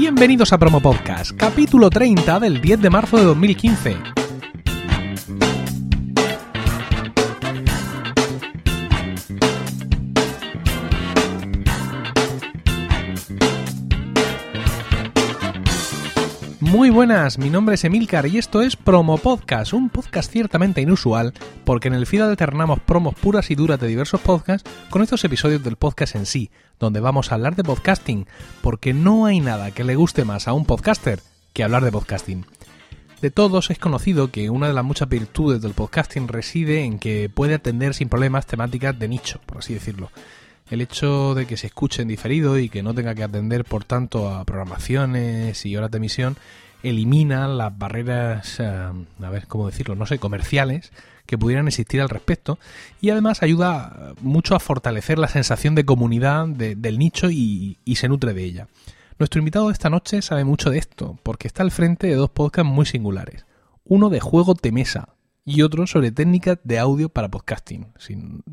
Bienvenidos a Promo Podcast, capítulo 30 del 10 de marzo de 2015. Buenas, mi nombre es Emilcar y esto es Promo Podcast, un podcast ciertamente inusual porque en el feed alternamos promos puras y duras de diversos podcasts con estos episodios del podcast en sí, donde vamos a hablar de podcasting, porque no hay nada que le guste más a un podcaster que hablar de podcasting. De todos es conocido que una de las muchas virtudes del podcasting reside en que puede atender sin problemas temáticas de nicho, por así decirlo el hecho de que se escuche en diferido y que no tenga que atender por tanto a programaciones y horas de emisión elimina las barreras, eh, a ver cómo decirlo, no sé, comerciales que pudieran existir al respecto y además ayuda mucho a fortalecer la sensación de comunidad del nicho y, y se nutre de ella. Nuestro invitado de esta noche sabe mucho de esto porque está al frente de dos podcasts muy singulares. Uno de juego de mesa, y otro sobre técnicas de audio para podcasting.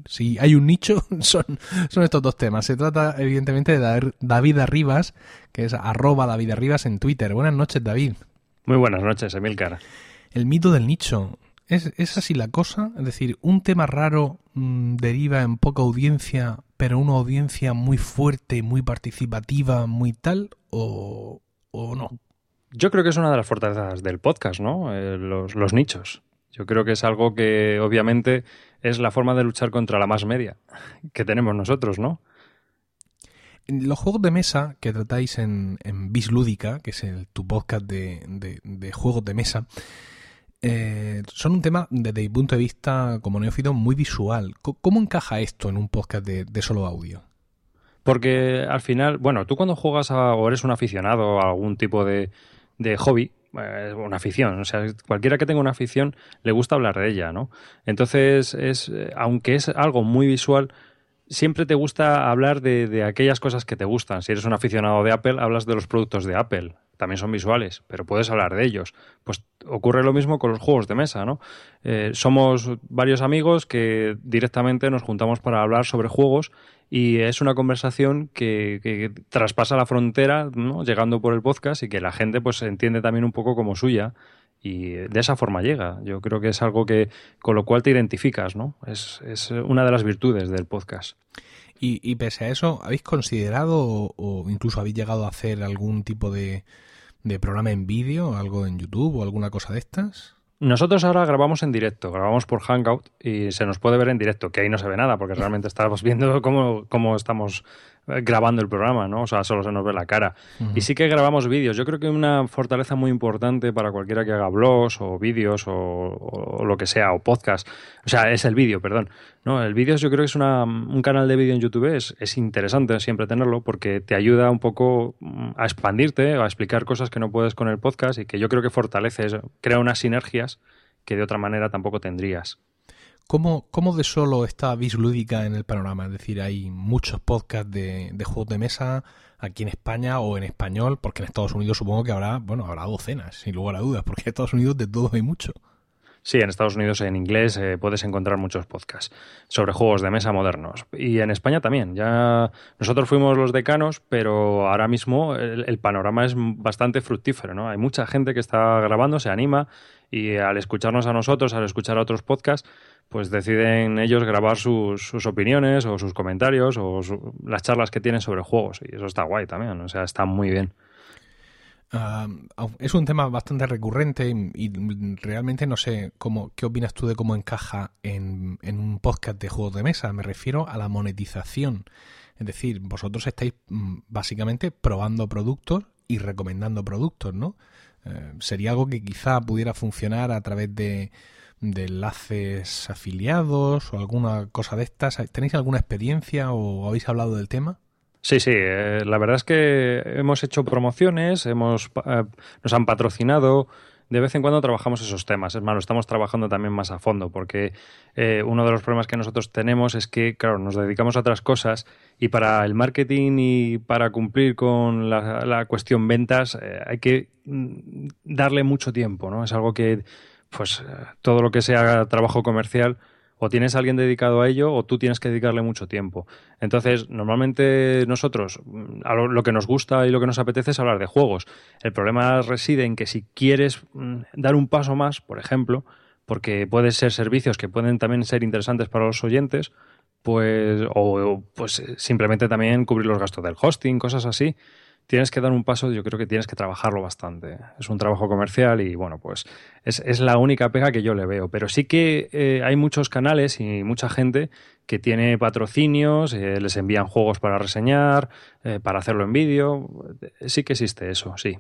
Si, hay un nicho, son, son estos dos temas. Se trata, evidentemente, de David Arribas, que es arroba David Arribas en Twitter. Buenas noches, David. Muy buenas noches, Emilcar. El mito del nicho. ¿Es, ¿Es, así la cosa? Es decir, un tema raro mm, deriva en poca audiencia, pero una audiencia muy fuerte, muy participativa, muy tal, o, o no? Yo creo que es una de las fortalezas del podcast, ¿no? Eh, los, los nichos. Yo creo que es algo que obviamente es la forma de luchar contra la más media que tenemos nosotros, ¿no? Los juegos de mesa que tratáis en, en Bislúdica, que es el, tu podcast de, juegos de mesa, eh, son un tema desde mi punto de vista como neófito muy visual. ¿Cómo, encaja esto en un podcast de, de, solo audio? Porque al final, bueno, tú cuando juegas a, o eres un aficionado a algún tipo de, de hobby, una afición. O sea, cualquiera que tenga una afición le gusta hablar de ella, ¿no? Entonces, es, aunque es algo muy visual, siempre te gusta hablar de, de, aquellas cosas que te gustan. Si eres un aficionado de Apple, hablas de los productos de Apple. También son visuales, pero puedes hablar de ellos. Pues ocurre lo mismo con los juegos de mesa, ¿no? Eh, somos varios amigos que directamente nos juntamos para hablar sobre juegos y es una conversación que, traspasa la frontera, ¿no? llegando por el podcast y que la gente pues entiende también un poco como suya y de esa forma llega. Yo creo que es algo que con lo cual te identificas, ¿no? Es, es una de las virtudes del podcast. Y, y pese a eso, ¿habéis considerado o, o, incluso habéis llegado a hacer algún tipo de, de programa en vídeo, algo en YouTube o alguna cosa de estas? Nosotros ahora grabamos en directo, grabamos por Hangout y se nos puede ver en directo, que ahí no se ve nada, porque realmente estamos viendo cómo, cómo estamos grabando el programa, ¿no? O sea, solo se nos ve la cara. Y sí que grabamos vídeos. Yo creo que una fortaleza muy importante para cualquiera que haga blogs o vídeos o, lo que sea, o podcast, o sea, es el vídeo, perdón. No, el vídeo yo creo que es una, un canal de vídeo en YouTube, es, es interesante siempre tenerlo porque te ayuda un poco mm, a expandirte, a explicar cosas que no puedes con el podcast y que yo creo que fortalece, crea unas sinergias que de otra manera tampoco tendrías. ¿Cómo, ¿Cómo, de solo está Bislúdica en el panorama? Es decir, hay muchos podcasts de, de, juegos de mesa aquí en España o en español, porque en Estados Unidos supongo que habrá, bueno, habrá docenas, sin lugar a dudas, porque en Estados Unidos de todo hay mucho. Sí, en Estados Unidos en inglés eh, puedes encontrar muchos podcasts sobre juegos de mesa modernos. Y en España también. Ya nosotros fuimos los decanos, pero ahora mismo el, el, panorama es bastante fructífero, ¿no? Hay mucha gente que está grabando, se anima y al escucharnos a nosotros, al escuchar a otros podcasts, pues deciden ellos grabar sus, sus opiniones o sus comentarios o su, las charlas que tienen sobre juegos. Y eso está guay también, o sea, está muy bien. Uh, es un tema bastante recurrente y, realmente no sé cómo, qué opinas tú de cómo encaja en, en, un podcast de juegos de mesa. Me refiero a la monetización. Es decir, vosotros estáis mm, básicamente probando productos y recomendando productos, ¿no? Eh, sería algo que quizá pudiera funcionar a través de, de enlaces afiliados o alguna cosa de estas. ¿Tenéis alguna experiencia o habéis hablado del tema? Sí, sí, eh, la verdad es que hemos hecho promociones, hemos, eh, nos han patrocinado, de vez en cuando trabajamos esos temas. Es más, lo estamos trabajando también más a fondo, porque eh, uno de los problemas que nosotros tenemos es que, claro, nos dedicamos a otras cosas y para el marketing y para cumplir con la, cuestión ventas hay que mm, darle mucho tiempo, ¿no? Es algo que, pues, todo lo que sea trabajo comercial O tienes a alguien dedicado a ello o tú tienes que dedicarle mucho tiempo. Entonces, normalmente nosotros, mm, lo, que nos gusta y lo que nos apetece es hablar de juegos. El problema reside en que si quieres mm, dar un paso más, por ejemplo, porque pueden ser servicios que pueden también ser interesantes para los oyentes, pues, o pues simplemente también cubrir los gastos del hosting, cosas así, tienes que dar un paso, yo creo que tienes que trabajarlo bastante. Es un trabajo comercial y bueno, pues es, la única pega que yo le veo. Pero sí que eh, hay muchos canales y mucha gente que tiene patrocinios, eh, les envían juegos para reseñar, eh, para hacerlo en vídeo. Sí que existe eso, sí.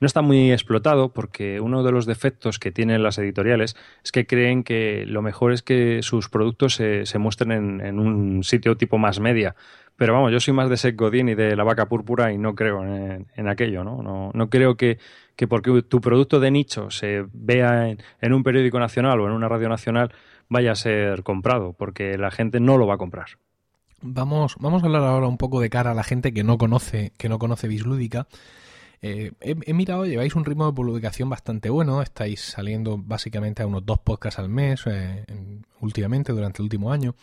No está muy explotado porque uno de los defectos que tienen las editoriales es que creen que lo mejor es que sus productos se, muestren en, en un sitio tipo más media pero vamos, yo soy más de Seth Godin y de la vaca púrpura y no creo en, aquello, ¿no? ¿no? No, creo que, que, porque tu producto de nicho se vea en, un periódico nacional o en una radio nacional vaya a ser comprado, porque la gente no lo va a comprar. Vamos, vamos a hablar ahora un poco de cara a la gente que no conoce, que no conoce Bislúdica. Eh, he, mirado, lleváis un ritmo de publicación bastante bueno, estáis saliendo básicamente a unos dos podcasts al mes eh, últimamente, durante el último año.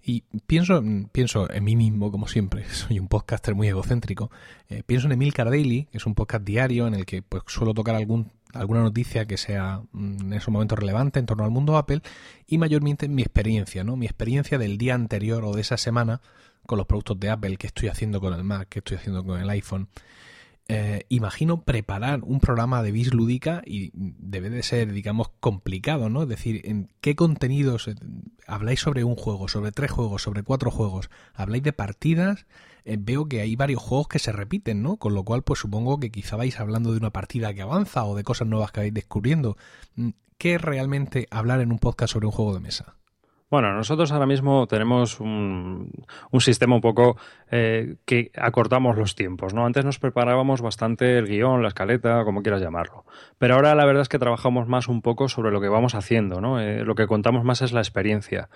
Y pienso, pienso en mí mismo, como siempre, soy un podcaster muy egocéntrico. Eh, pienso en Emil Cardelli, que es un podcast diario en el que pues, suelo tocar algún, alguna noticia que sea mm, en esos momentos relevante en torno al mundo Apple y mayormente mi experiencia, ¿no? Mi experiencia del día anterior o de esa semana con los productos de Apple que estoy haciendo con el Mac, que estoy haciendo con el iPhone. Eh, imagino preparar un programa de bis lúdica y debe de ser, digamos, complicado, ¿no? Es decir, ¿en qué contenidos eh, habláis sobre un juego, sobre tres juegos, sobre cuatro juegos? ¿Habláis de partidas? Eh, veo que hay varios juegos que se repiten, ¿no? Con lo cual, pues supongo que quizá vais hablando de una partida que avanza o de cosas nuevas que vais descubriendo. Mm, ¿Qué es realmente hablar en un podcast sobre un juego de mesa? Bueno, nosotros ahora mismo tenemos un, sistema un poco eh, que acortamos los tiempos, ¿no? Antes nos preparábamos bastante el guion, la escaleta, como quieras llamarlo. Pero ahora la verdad es que trabajamos más un poco sobre lo que vamos haciendo, ¿no? Eh, lo que contamos más es la experiencia.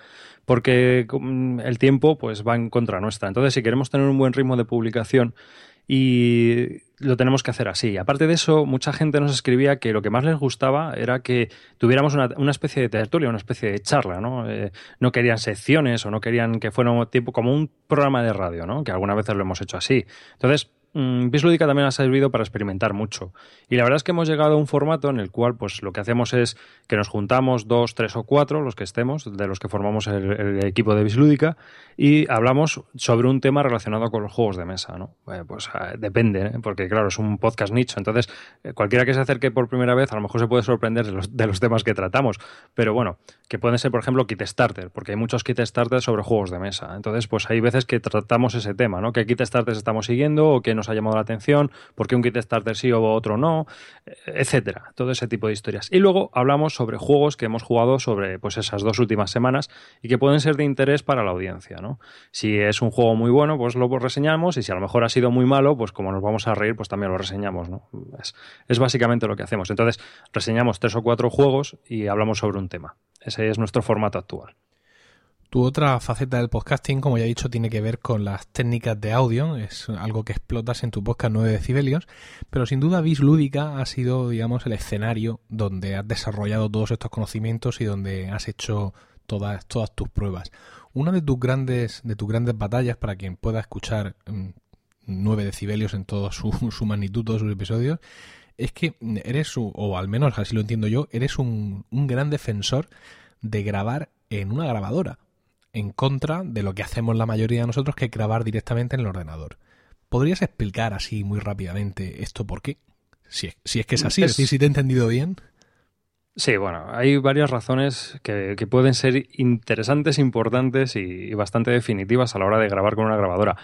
Porque mm, el tiempo pues va en contra nuestra. Entonces, si queremos tener un buen ritmo de publicación y lo tenemos que hacer así. Aparte de eso, mucha gente nos escribía que lo que más les gustaba era que tuviéramos una, especie de tertulia, una especie de charla, ¿no? Eh, no querían secciones o no querían que fuera tipo como un programa de radio, ¿no? Que algunas veces lo hemos hecho así. Entonces, mmm, también ha servido para experimentar mucho. Y la verdad es que hemos llegado a un formato en el cual pues lo que hacemos es que nos juntamos dos, tres o cuatro, los que estemos, de los que formamos el, equipo de Bislúdica, y hablamos sobre un tema relacionado con los juegos de mesa, ¿no? Eh, pues ah, depende, ¿eh? porque claro, es un podcast nicho, entonces eh, cualquiera que se acerque por primera vez a lo mejor se puede sorprender de los, de los temas que tratamos, pero bueno, que pueden ser por ejemplo kit starter, porque hay muchos kit starters sobre juegos de mesa, entonces pues hay veces que tratamos ese tema, ¿no? ¿Qué kit starters estamos siguiendo o qué nos ha llamado la atención? ¿Por qué un kit starter sí o otro no? etcétera, todo ese tipo de historias. Y luego hablamos sobre juegos que hemos jugado sobre pues esas dos últimas semanas y que pueden ser de interés para la audiencia, ¿no? Si es un juego muy bueno, pues lo reseñamos y si a lo mejor ha sido muy malo, pues como nos vamos a reír, pues también lo reseñamos, es básicamente lo que hacemos. Entonces, reseñamos tres o cuatro juegos y hablamos sobre un tema. Ese es nuestro formato actual. Tu otra faceta del podcasting, como ya he dicho, tiene que ver con las técnicas de audio. Es algo que explotas en tu podcast 9 decibelios. Pero sin duda, Vis Lúdica ha sido, digamos, el escenario donde has desarrollado todos estos conocimientos y donde has hecho todas, todas tus pruebas. Una de tus grandes, de tus grandes batallas, para quien pueda escuchar 9 mm, decibelios en toda su, su magnitud, todos sus episodios, es que eres, o al menos así lo entiendo yo, eres un, un gran defensor de grabar en una grabadora en contra de lo que hacemos la mayoría de nosotros, que es grabar directamente en el ordenador. ¿Podrías explicar así muy rápidamente esto por qué? Si es, que es así, es, si te he entendido bien. Sí, bueno, hay varias razones que, pueden ser interesantes, importantes y, bastante definitivas a la hora de grabar con una grabadora.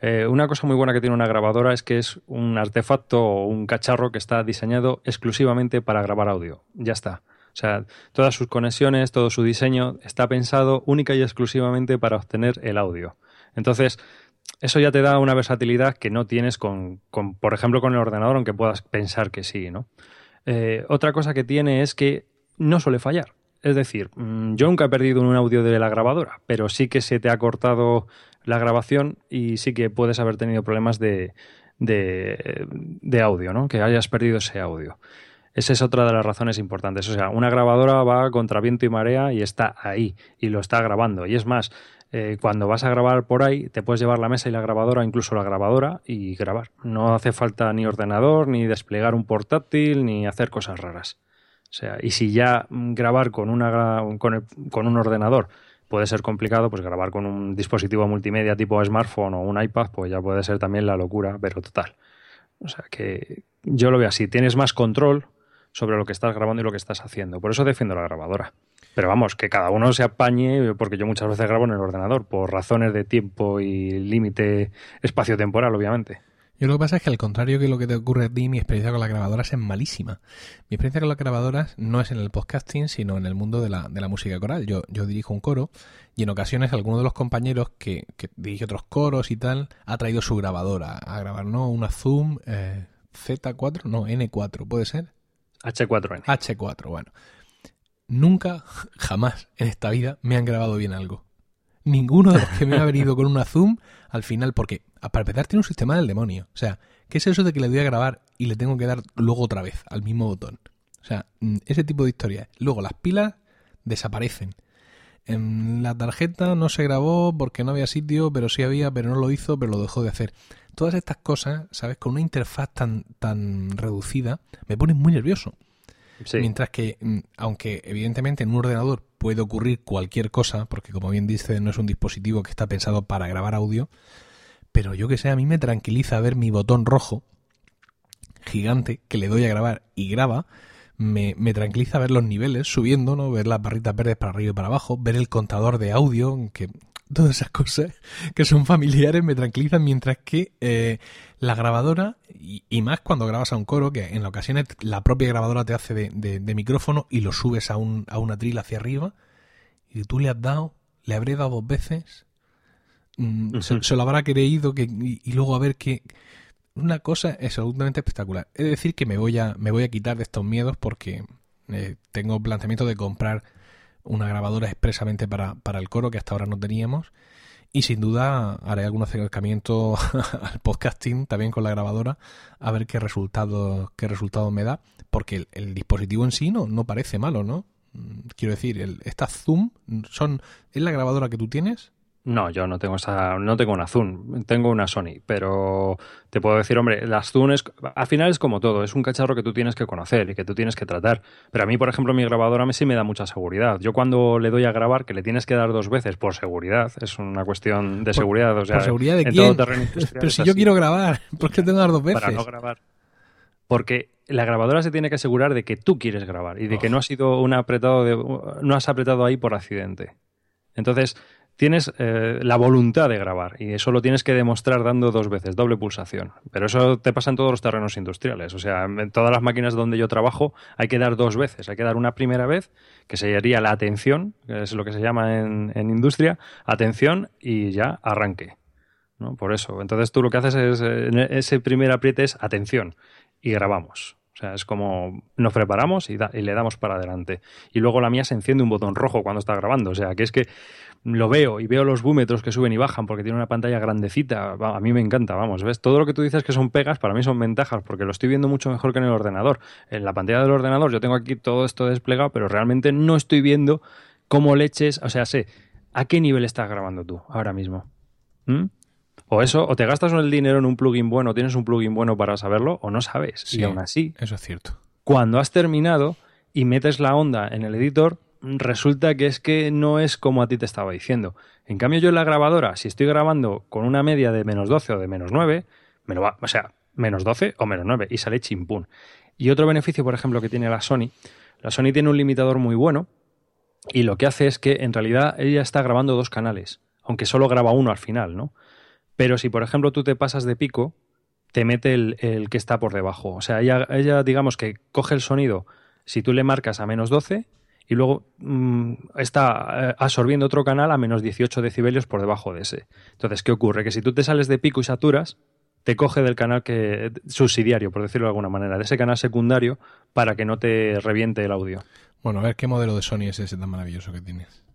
Eh, una cosa muy buena que tiene una grabadora es que es un artefacto o un cacharro que está diseñado exclusivamente para grabar audio. Ya está. O sea, todas sus conexiones, todo su diseño está pensado única y exclusivamente para obtener el audio. Entonces, eso ya te da una versatilidad que no tienes con, por ejemplo, con el ordenador, aunque puedas pensar que sí, ¿no? Eh, otra cosa que tiene es que no suele fallar. Es decir, mm, yo nunca he perdido un audio de la grabadora, pero sí que se te ha cortado la grabación y sí que puedes haber tenido problemas de, de, de audio, ¿no? Que hayas perdido ese audio. Esa es otra de las razones importantes. O sea, una grabadora va contra viento y marea y está ahí y lo está grabando. Y es más, eh, cuando vas a grabar por ahí, te puedes llevar la mesa y la grabadora, incluso la grabadora, y grabar. No hace falta ni ordenador, ni desplegar un portátil, ni hacer cosas raras. O sea, y si ya grabar con, una, con, con un ordenador puede ser complicado, pues grabar con un dispositivo multimedia tipo smartphone o un iPad, pues ya puede ser también la locura, pero total. O sea que yo lo veo así, tienes más control sobre lo que estás grabando y lo que estás haciendo. Por eso defiendo la grabadora. Pero vamos, que cada uno se apañe, porque yo muchas veces grabo en el ordenador, por razones de tiempo y límite espacio-temporal, obviamente. Yo lo que pasa es que al contrario que lo que te ocurre a ti, mi experiencia con las grabadoras es malísima. Mi experiencia con las grabadoras no es en el podcasting, sino en el mundo de la, de la música coral. Yo, yo dirijo un coro y en ocasiones alguno de los compañeros que, dirige otros coros y tal ha traído su grabadora a grabar, ¿no? Una Zoom eh, Z4, no, N4, ¿puede ser? H4N. H4, bueno. Nunca, jamás en esta vida me han grabado bien algo. Ninguno de los que me ha venido con una Zoom al final, porque para empezar tiene un sistema del demonio. O sea, ¿qué es eso de que le doy a grabar y le tengo que dar luego otra vez al mismo botón? O sea, mm, ese tipo de historia. Luego las pilas desaparecen. En la tarjeta no se grabó porque no había sitio, pero sí había, pero no lo hizo, pero lo dejó de hacer. Todas estas cosas, ¿sabes? Con una interfaz tan, tan reducida, me ponen muy nervioso. Mientras que, mm, aunque evidentemente en un ordenador puede ocurrir cualquier cosa, porque como bien dice, no es un dispositivo que está pensado para grabar audio, pero yo que sé, a mí me tranquiliza ver mi botón rojo gigante que le doy a grabar y graba. Me, me tranquiliza ver los niveles subiendo, ¿no? Ver las barritas verdes para arriba y para abajo, ver el contador de audio, que todas esas cosas que son familiares me tranquilizan, mientras que eh, la grabadora, y, más cuando grabas a un coro, que en ocasiones la propia grabadora te hace de, micrófono y lo subes a, un, a una tril hacia arriba, y tú le has dado, le habré dado dos veces, mm, se, lo habrá creído que, y, luego a ver que una cosa es absolutamente espectacular. Es decir, que me voy a, me voy a quitar de estos miedos porque eh, tengo planteamiento de comprar una grabadora expresamente para, para el coro que hasta ahora no teníamos. Y sin duda haré algún acercamiento al podcasting también con la grabadora a ver qué resultado, qué resultado me da. Porque el, dispositivo en sí no, no parece malo, ¿no? Mm, quiero decir, el, estas Zoom son. ¿Es la grabadora que tú tienes? No, yo no tengo esa, no tengo una Zoom, tengo una Sony, pero te puedo decir, hombre, las Zoom es, al final es como todo, es un cacharro que tú tienes que conocer y que tú tienes que tratar. Pero a mí, por ejemplo, mi grabadora me sí me da mucha seguridad. Yo cuando le doy a grabar, que le tienes que dar dos veces por seguridad, es una cuestión de seguridad. O sea, ¿Por seguridad de quién? pero si yo quiero grabar, ¿por qué tengo que dar dos veces? Para no grabar. Porque la grabadora se tiene que asegurar de que tú quieres grabar y de que no ha sido un apretado de, no has apretado ahí por accidente. Entonces, tienes eh, la voluntad de grabar y eso lo tienes que demostrar dando dos veces, doble pulsación. Pero eso te pasa en todos los terrenos industriales. O sea, en todas las máquinas donde yo trabajo hay que dar dos veces. Hay que dar una primera vez, que sería la atención, que es lo que se llama en, industria, atención y ya arranque. ¿no? Por eso. Entonces tú lo que haces es, ese primer apriete es atención y grabamos. O sea, es como nos preparamos y, le damos para adelante. Y luego la mía se enciende un botón rojo cuando está grabando. O sea, que es que lo veo y veo los búmetros que suben y bajan porque tiene una pantalla grandecita. A mí me encanta, vamos, ¿ves? Todo lo que tú dices que son pegas, para mí son ventajas porque lo estoy viendo mucho mejor que en el ordenador. En la pantalla del ordenador yo tengo aquí todo esto desplegado, pero realmente no estoy viendo cómo leches, o sea, sé, ¿a qué nivel estás grabando tú ahora mismo? ¿Mm? O eso, o te gastas el dinero en un plugin bueno, tienes un plugin bueno para saberlo, o no sabes. y aún así. Eso es cierto. Cuando has terminado y metes la onda en el editor, resulta que es que no es como a ti te estaba diciendo. En cambio, yo en la grabadora, si estoy grabando con una media de menos 12 o de menos 9, me lo va, o sea, menos 12 o menos 9 y sale chimpún. Y otro beneficio, por ejemplo, que tiene la Sony, la Sony tiene un limitador muy bueno y lo que hace es que en realidad ella está grabando dos canales, aunque solo graba uno al final, ¿no? Pero si, por ejemplo, tú te pasas de pico, te mete el, el que está por debajo. O sea, ella, ella, digamos que coge el sonido, si tú le marcas a menos 12, y luego mm, está eh, absorbiendo otro canal a menos 18 decibelios por debajo de ese. Entonces, ¿qué ocurre? Que si tú te sales de pico y saturas, te coge del canal que subsidiario, por decirlo de alguna manera, de ese canal secundario para que no te reviente el audio. Bueno, a ver qué modelo de Sony es ese tan maravilloso que tienes.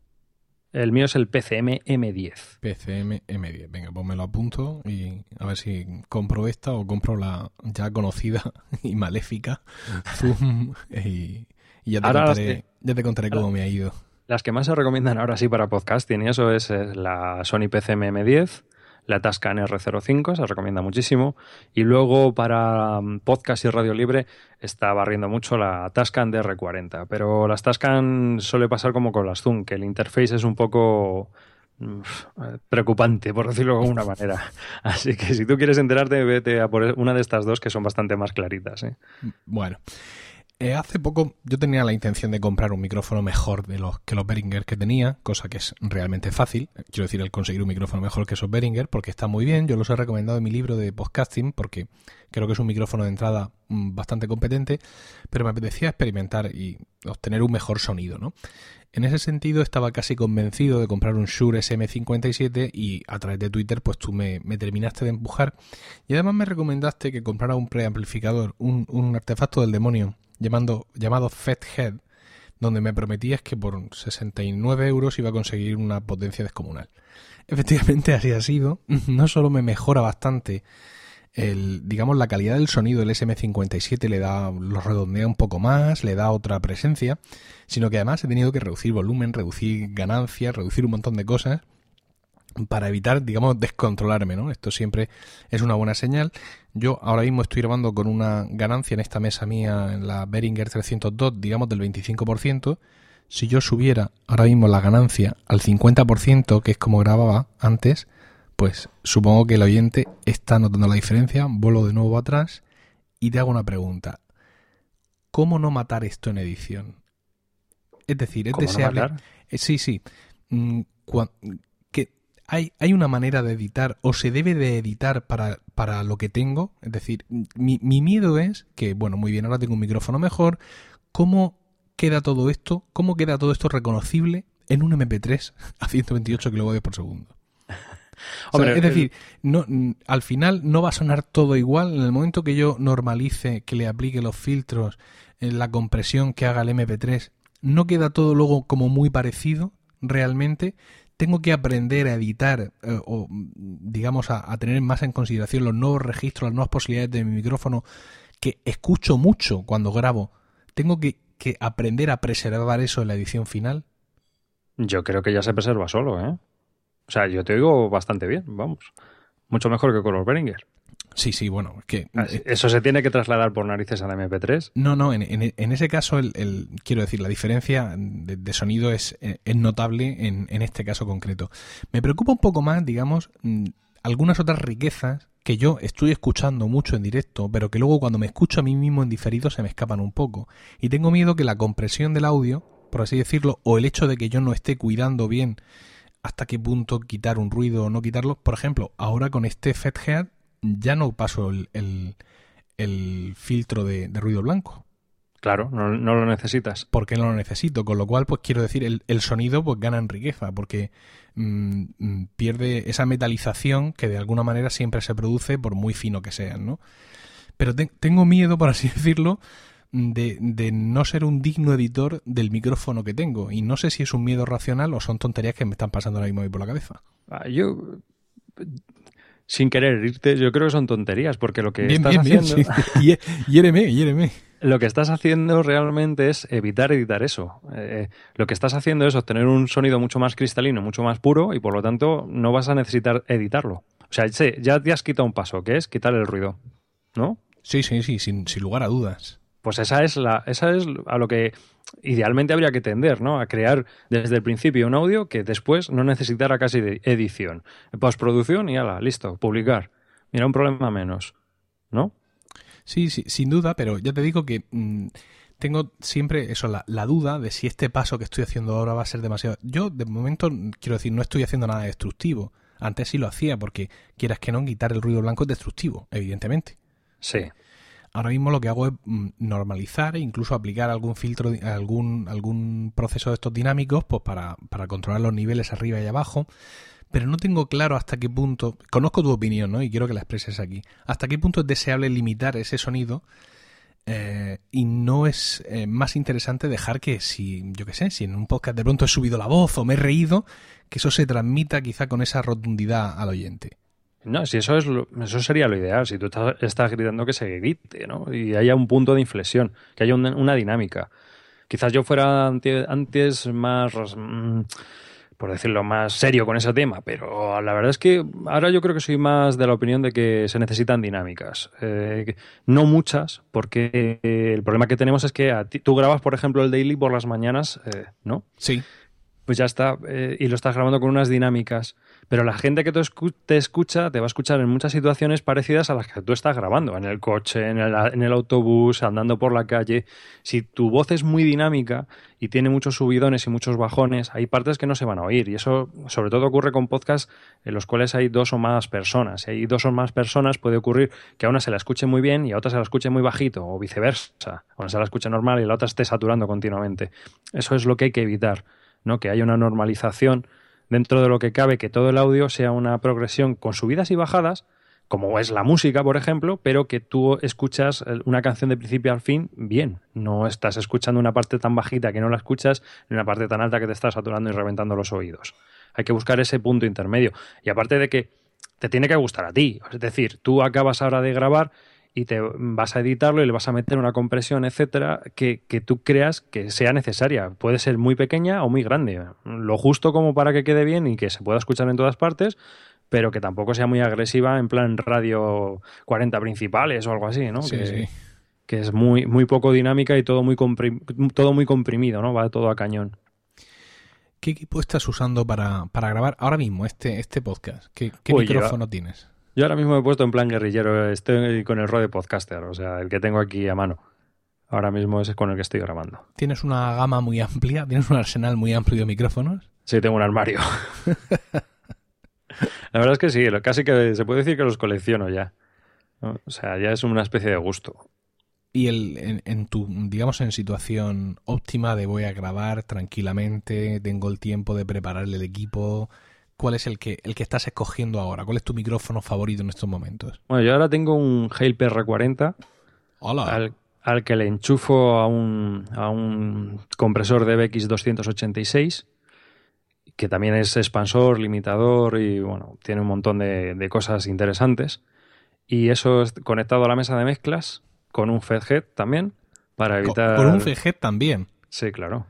El mío es el PCM M10. PCM M10. Venga, pues me lo apunto y a ver si compro esta o compro la ya conocida y maléfica Zoom y, ya, te contaré, ya te contaré cómo me ha ido. Las que más se recomiendan ahora sí para podcasting y eso es la Sony PCM M10, la Tascam R05, se recomienda muchísimo. Y luego para mm, podcast y radio libre está barriendo mucho la Tascam DR40. Pero las Tascam suele pasar como con las Zoom, que el interface es un poco mm, preocupante, por decirlo de alguna manera. Así que si tú quieres enterarte, vete a por una de estas dos que son bastante más claritas. ¿eh? Bueno. Eh, hace poco yo tenía la intención de comprar un micrófono mejor de los que los Behringer que tenía, cosa que es realmente fácil. Quiero decir, el conseguir un micrófono mejor que esos Behringer, porque está muy bien. Yo los he recomendado en mi libro de podcasting, porque creo que es un micrófono de entrada mm, bastante competente, pero me apetecía experimentar y obtener un mejor sonido, ¿no? En ese sentido estaba casi convencido de comprar un Shure SM57 y a través de Twitter pues tú me, terminaste de empujar y además me recomendaste que comprara un preamplificador, un artefacto del demonio llamando, llamado Head, donde me prometías que por 69 euros iba a conseguir una potencia descomunal. Efectivamente así ha sido. No solo me mejora bastante el, digamos, la calidad del sonido del SM57 le da, lo redondea un poco más, le da otra presencia, sino que además he tenido que reducir volumen, reducir ganancias, reducir un montón de cosas para evitar, digamos, descontrolarme, ¿no? Esto siempre es una buena señal. Yo ahora mismo estoy grabando con una ganancia en esta mesa mía, en la Behringer 302, digamos, del 25%. Si yo subiera ahora mismo la ganancia al 50%, que es como grababa antes, pues supongo que el oyente está notando la diferencia. Vuelo de nuevo atrás y te hago una pregunta. ¿Cómo no matar esto en edición? Es decir, es deseable. Eh, sí, sí. Mm, hay, una manera de editar o se debe de editar para, para lo que tengo. Es decir, mi, mi miedo es que, bueno, muy bien, ahora tengo un micrófono mejor. ¿Cómo queda todo esto? ¿Cómo queda todo esto reconocible en un MP3 a 128 kb por segundo? es decir, no, al final no va a sonar todo igual. En el momento que yo normalice, que le aplique los filtros, en la compresión que haga el MP3, no queda todo luego como muy parecido realmente tengo que aprender a editar eh, o, digamos, a, tener más en consideración los nuevos registros, las nuevas posibilidades de mi micrófono que escucho mucho cuando grabo. Tengo que, que aprender a preservar eso en la edición final. Yo creo que ya se preserva solo, ¿eh? O sea, yo te oigo bastante bien, vamos. Mucho mejor que con los Behringer. Sí, sí, bueno, que... Ah, eh, ¿Eso se tiene que trasladar por narices al MP3? No, no, en, en, ese caso, el, quiero decir, la diferencia de, sonido es, eh, es notable en, en, este caso concreto. Me preocupa un poco más, digamos, mm, algunas otras riquezas que yo estoy escuchando mucho en directo, pero que luego cuando me escucho a mí mismo en diferido se me escapan un poco. Y tengo miedo que la compresión del audio, por así decirlo, o el hecho de que yo no esté cuidando bien hasta qué punto quitar un ruido o no quitarlo. Por ejemplo, ahora con este Head ya no paso el, el, filtro de, ruido blanco. Claro, no, lo necesitas. Porque no lo necesito, con lo cual, pues quiero decir, el, el sonido pues gana en riqueza, porque mm, mm, pierde esa metalización que de alguna manera siempre se produce por muy fino que sean, ¿no? Pero tengo miedo, por así decirlo, de, de, no ser un digno editor del micrófono que tengo. Y no sé si es un miedo racional o son tonterías que me están pasando ahora mismo por la cabeza. Ah, yo sin querer irte, yo creo que son tonterías, porque lo que estás haciendo. Bien, Lo que estás haciendo realmente es evitar editar eso. Eh, lo que estás haciendo es obtener un sonido mucho más cristalino, mucho más puro, y por lo tanto no vas a necesitar editarlo. O sea, ya te has quitado un paso, que es quitar el ruido. ¿No? Sí, sí, sí, sin, sin lugar a dudas. Pues esa es la, esa es a lo que idealmente habría que tender, ¿no? A crear desde el principio un audio que después no necesitara casi de edición. Postproducción y ala, listo, publicar. Mira, un problema menos, ¿no? Sí, sí, sin duda, pero ya te digo que mm, tengo siempre eso, la, la, duda de si este paso que estoy haciendo ahora va a ser demasiado. Yo, de momento, quiero decir, no estoy haciendo nada destructivo. Antes sí lo hacía, porque quieras que no, quitar el ruido blanco es destructivo, evidentemente. Sí. Ahora mismo lo que hago es mm, normalizar e incluso aplicar algún filtro, algún, algún proceso de estos dinámicos pues para, para controlar los niveles arriba y abajo pero no tengo claro hasta qué punto, conozco tu opinión, ¿no? Y quiero que la expreses aquí. Hasta qué punto es deseable limitar ese sonido eh, y no es eh, más interesante dejar que si, yo qué sé, si en un podcast de pronto he subido la voz o me he reído, que eso se transmita quizá con esa rotundidad al oyente. No, si eso es eso sería lo ideal, si tú estás, gritando que se grite, ¿no? Y haya un punto de inflexión, que haya una, dinámica. Quizás yo fuera antes más mm, por decirlo más serio con ese tema, pero la verdad es que ahora yo creo que soy más de la opinión de que se necesitan dinámicas. Eh, no muchas, porque el problema que tenemos es que tú grabas, por ejemplo, el daily por las mañanas, eh, ¿no? Sí pues ya está, eh, y lo estás grabando con unas dinámicas. Pero la gente que te escucha te va a escuchar en muchas situaciones parecidas a las que tú estás grabando, en el coche, en el, autobús, andando por la calle. Si tu voz es muy dinámica y tiene muchos subidones y muchos bajones, hay partes que no se van a oír. Y eso sobre todo ocurre con podcasts en los cuales hay dos o más personas. Si hay dos o más personas puede ocurrir que a una se la escuche muy bien y a otra se la escuche muy bajito, o viceversa. Una se la escuche normal y la otra esté saturando continuamente. Eso es lo que hay que evitar. ¿no? que haya una normalización dentro de lo que cabe, que todo el audio sea una progresión con subidas y bajadas, como es la música, por ejemplo, pero que tú escuchas una canción de principio al fin bien. No estás escuchando una parte tan bajita que no la escuchas, ni una parte tan alta que te estás saturando y reventando los oídos. Hay que buscar ese punto intermedio. Y aparte de que te tiene que gustar a ti. Es decir, tú acabas ahora de grabar y te vas a editarlo y le vas a meter una compresión, etcétera, que, tú creas que sea necesaria. Puede ser muy pequeña o muy grande. Lo justo como para que quede bien y que se pueda escuchar en todas partes, pero que tampoco sea muy agresiva en plan radio 40 principales o algo así, ¿no? Sí, que, sí. que es muy, muy poco dinámica y todo muy, todo muy comprimido, ¿no? Va todo a cañón. ¿Qué equipo estás usando para, grabar ahora mismo este, este podcast? ¿Qué, micrófono tienes? Yo ahora mismo me he puesto en plan guerrillero, estoy con el Rode Podcaster, o sea, el que tengo aquí a mano. Ahora mismo es con el que estoy grabando. ¿Tienes una gama muy amplia? ¿Tienes un arsenal muy amplio de micrófonos? Sí, tengo un armario. La verdad es que sí, casi que se puede decir que los colecciono ya. O sea, ya es una especie de gusto. Y el, en, en, tu, digamos, en situación óptima de voy a grabar tranquilamente, tengo el tiempo de prepararle el equipo, cuál es el que, el que estás escogiendo ahora. ¿Cuál es tu micrófono favorito en estos momentos? Bueno, yo ahora tengo un Hale PR40 Hola. Al, que le enchufo a un, a un compresor de BX286 que también es expansor, limitador y bueno, tiene un montón de, de cosas interesantes. Y eso es conectado a la mesa de mezclas con un FedHead también para evitar... ¿Con un FedHead también? Sí, claro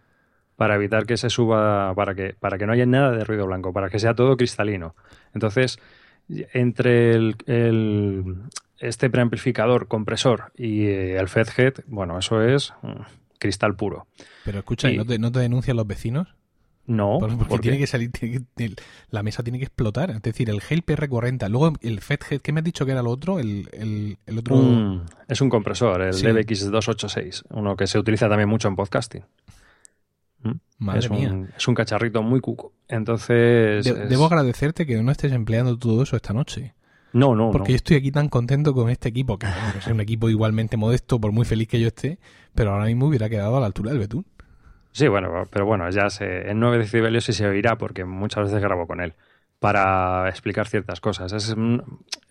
para evitar que se suba, para que, para que no haya nada de ruido blanco, para que sea todo cristalino. Entonces, entre el, este preamplificador compresor y eh, el FedHead, bueno, eso es mm, cristal puro. Pero escucha, ¿no, te, ¿no te denuncian los vecinos? No, porque tiene que salir, la mesa tiene que explotar. Es decir, el Hale PR40, luego el FedHead, ¿qué me has dicho que era lo otro? El, el, otro... es un compresor, el DBX286, uno que se utiliza también mucho en podcasting es, Un, es un cacharrito muy cuco. Entonces. Debo agradecerte que no estés empleando todo eso esta noche. No, no. Porque yo estoy aquí tan contento con este equipo, que es un equipo igualmente modesto, por muy feliz que yo esté, pero ahora mismo hubiera quedado a la altura del Betún. Sí, bueno, pero bueno, ya sé, en 9 decibelios sí se oirá porque muchas veces grabo con él para explicar ciertas cosas. Es,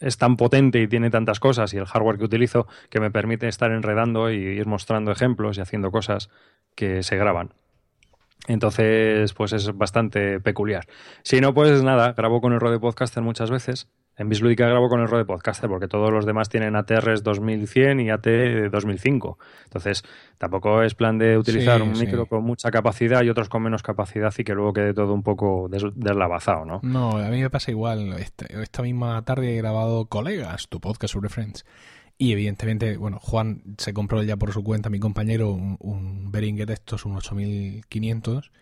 es, tan potente y tiene tantas cosas y el hardware que utilizo que me permite estar enredando y ir mostrando ejemplos y haciendo cosas que se graban. Entonces, pues es bastante peculiar. Si no, pues nada, grabo con el Rode Podcaster muchas veces. En Bislúdica grabo con el Rode Podcaster porque todos los demás tienen ATRs 2100 y AT 2005. Entonces, tampoco es plan de utilizar un micro con mucha capacidad y otros con menos capacidad y que luego quede todo un poco deslavazado, ¿no? No, a mí me pasa igual. Esta, esta misma tarde he grabado Colegas, tu podcast sobre Friends. Y evidentemente, bueno, Juan se compró ya por su cuenta, mi compañero, un, un Behringer de estos, un 8500.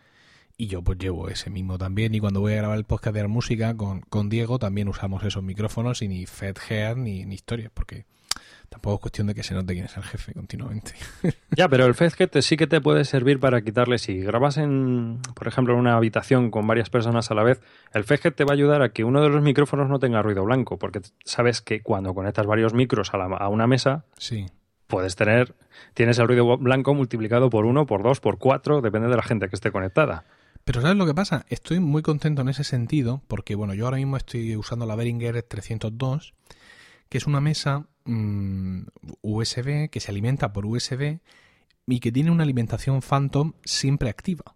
Y yo pues llevo ese mismo también. Y cuando voy a grabar el podcast de la música con, con Diego, también usamos esos micrófonos y ni Fed ni, ni historias, porque Tampoco es cuestión de que se note quién es el jefe continuamente. Ya, pero el FedGet sí que te puede servir para quitarle. Si grabas en, por ejemplo, en una habitación con varias personas a la vez, el FedGet te va a ayudar a que uno de los micrófonos no tenga ruido blanco, porque sabes que cuando conectas varios micros a, a una mesa, sí. puedes tener, tienes el ruido blanco multiplicado por uno, por dos, por cuatro, depende de la gente que esté conectada. Pero ¿sabes lo que pasa? Estoy muy contento en ese sentido, porque bueno, yo ahora mismo estoy usando la Behringer 302, que es una mesa mm, USB que se alimenta por USB y que tiene una alimentación Phantom siempre activa.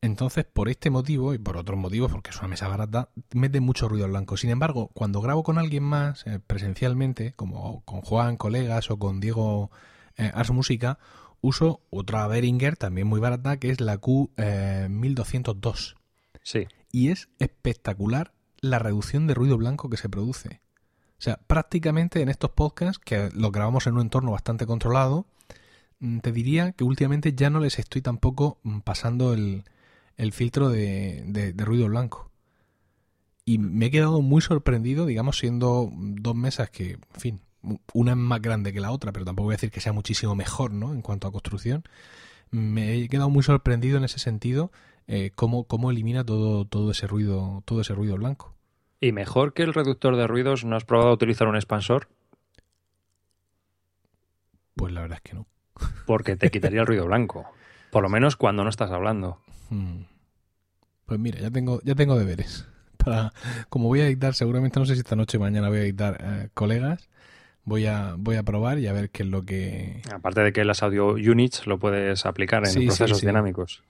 Entonces, por este motivo y por otros motivos, porque es una mesa barata, mete mucho ruido blanco. Sin embargo, cuando grabo con alguien más eh, presencialmente, como con Juan, colegas o con Diego eh, Ars Música, uso otra Behringer también muy barata que es la Q1202. Sí. Y es espectacular la reducción de ruido blanco que se produce. O sea, prácticamente en estos podcasts, que los grabamos en un entorno bastante controlado, mm, te diría que últimamente ya no les estoy tampoco mm, pasando el, el filtro de, de, ruido blanco. Y me he quedado muy sorprendido, digamos, siendo dos mesas que, en fin, una es más grande que la otra, pero tampoco voy a decir que sea muchísimo mejor, ¿no? En cuanto a construcción. Me he quedado muy sorprendido en ese sentido eh, cómo, cómo elimina todo, todo ese ruido, todo ese ruido blanco. ¿Y mejor que el reductor de ruidos, no has probado a utilizar un expansor? Pues la verdad es que no. Porque te quitaría el ruido blanco. Por lo menos cuando no estás hablando. Hmm. Pues mira, ya tengo, ya tengo deberes. Para, como voy a editar, seguramente no sé si esta noche o mañana voy a editar eh, colegas, voy a, voy a probar y a ver qué es lo que. Aparte de que las audio units lo puedes aplicar en procesos dinámicos.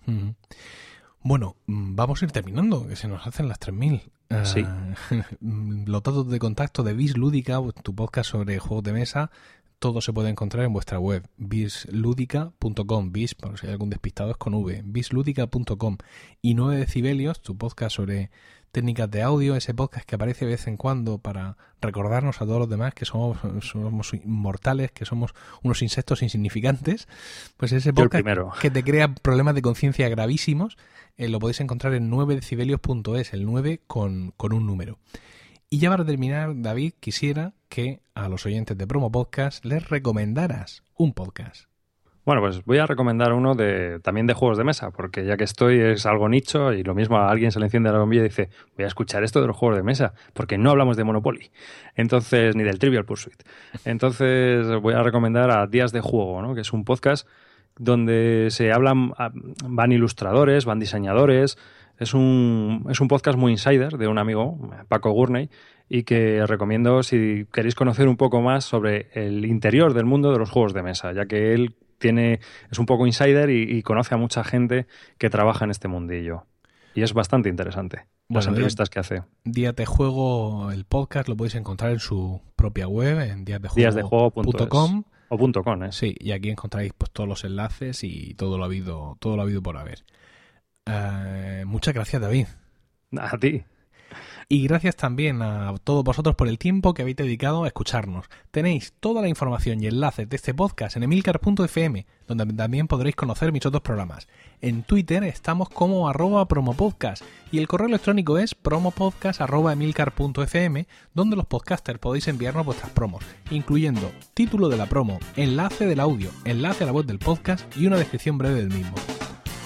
Bueno, mm, vamos a ir terminando, que se nos hacen las 3000. Sí. los datos de contacto de Bis Lúdica, tu podcast sobre juegos de mesa, todo se puede encontrar en vuestra web, bisludica.com, bis, por si hay algún despistado es con V, bisludica.com y 9 decibelios, tu podcast sobre técnicas de audio, ese podcast que aparece de vez en cuando para recordarnos a todos los demás que somos, somos inmortales, que somos unos insectos insignificantes, pues ese podcast que te crea problemas de conciencia gravísimos, eh, lo podéis encontrar en 9decibelios.es, el 9 con, con un número. Y ya para terminar, David, quisiera que a los oyentes de Promo Podcast les recomendaras un podcast. Bueno, pues voy a recomendar uno de también de juegos de mesa, porque ya que estoy es algo nicho y lo mismo a alguien se le enciende la bombilla y dice, voy a escuchar esto de los juegos de mesa, porque no hablamos de Monopoly, entonces ni del Trivial Pursuit. Entonces voy a recomendar a Días de Juego, ¿no? que es un podcast donde se hablan, ah, van ilustradores, van diseñadores, es un, es un podcast muy insider de un amigo, Paco Gurney, y que recomiendo si queréis conocer un poco más sobre el interior del mundo de los juegos de mesa, ya que él tiene, es un poco insider y, conoce a mucha gente que trabaja en este mundillo. Y es bastante interesante las entrevistas que hace. Días de Juego, el podcast, lo podéis encontrar en su propia web, en díasdejuego.com. O punto .com, ¿eh? Sí, y aquí encontráis pues, todos los enlaces y todo lo habido, todo lo habido por haber. Eh, muchas gracias, David. A ti. Y gracias también a todos vosotros por el tiempo que habéis dedicado a escucharnos. Tenéis toda la información y enlaces de este podcast en emilcar.fm, donde también podréis conocer mis otros programas. En Twitter estamos como arroba promopodcast y el correo electrónico es promopodcast.emilcar.fm, donde los podcasters podéis enviarnos vuestras promos, incluyendo título de la promo, enlace del audio, enlace a la web del podcast y una descripción breve del mismo.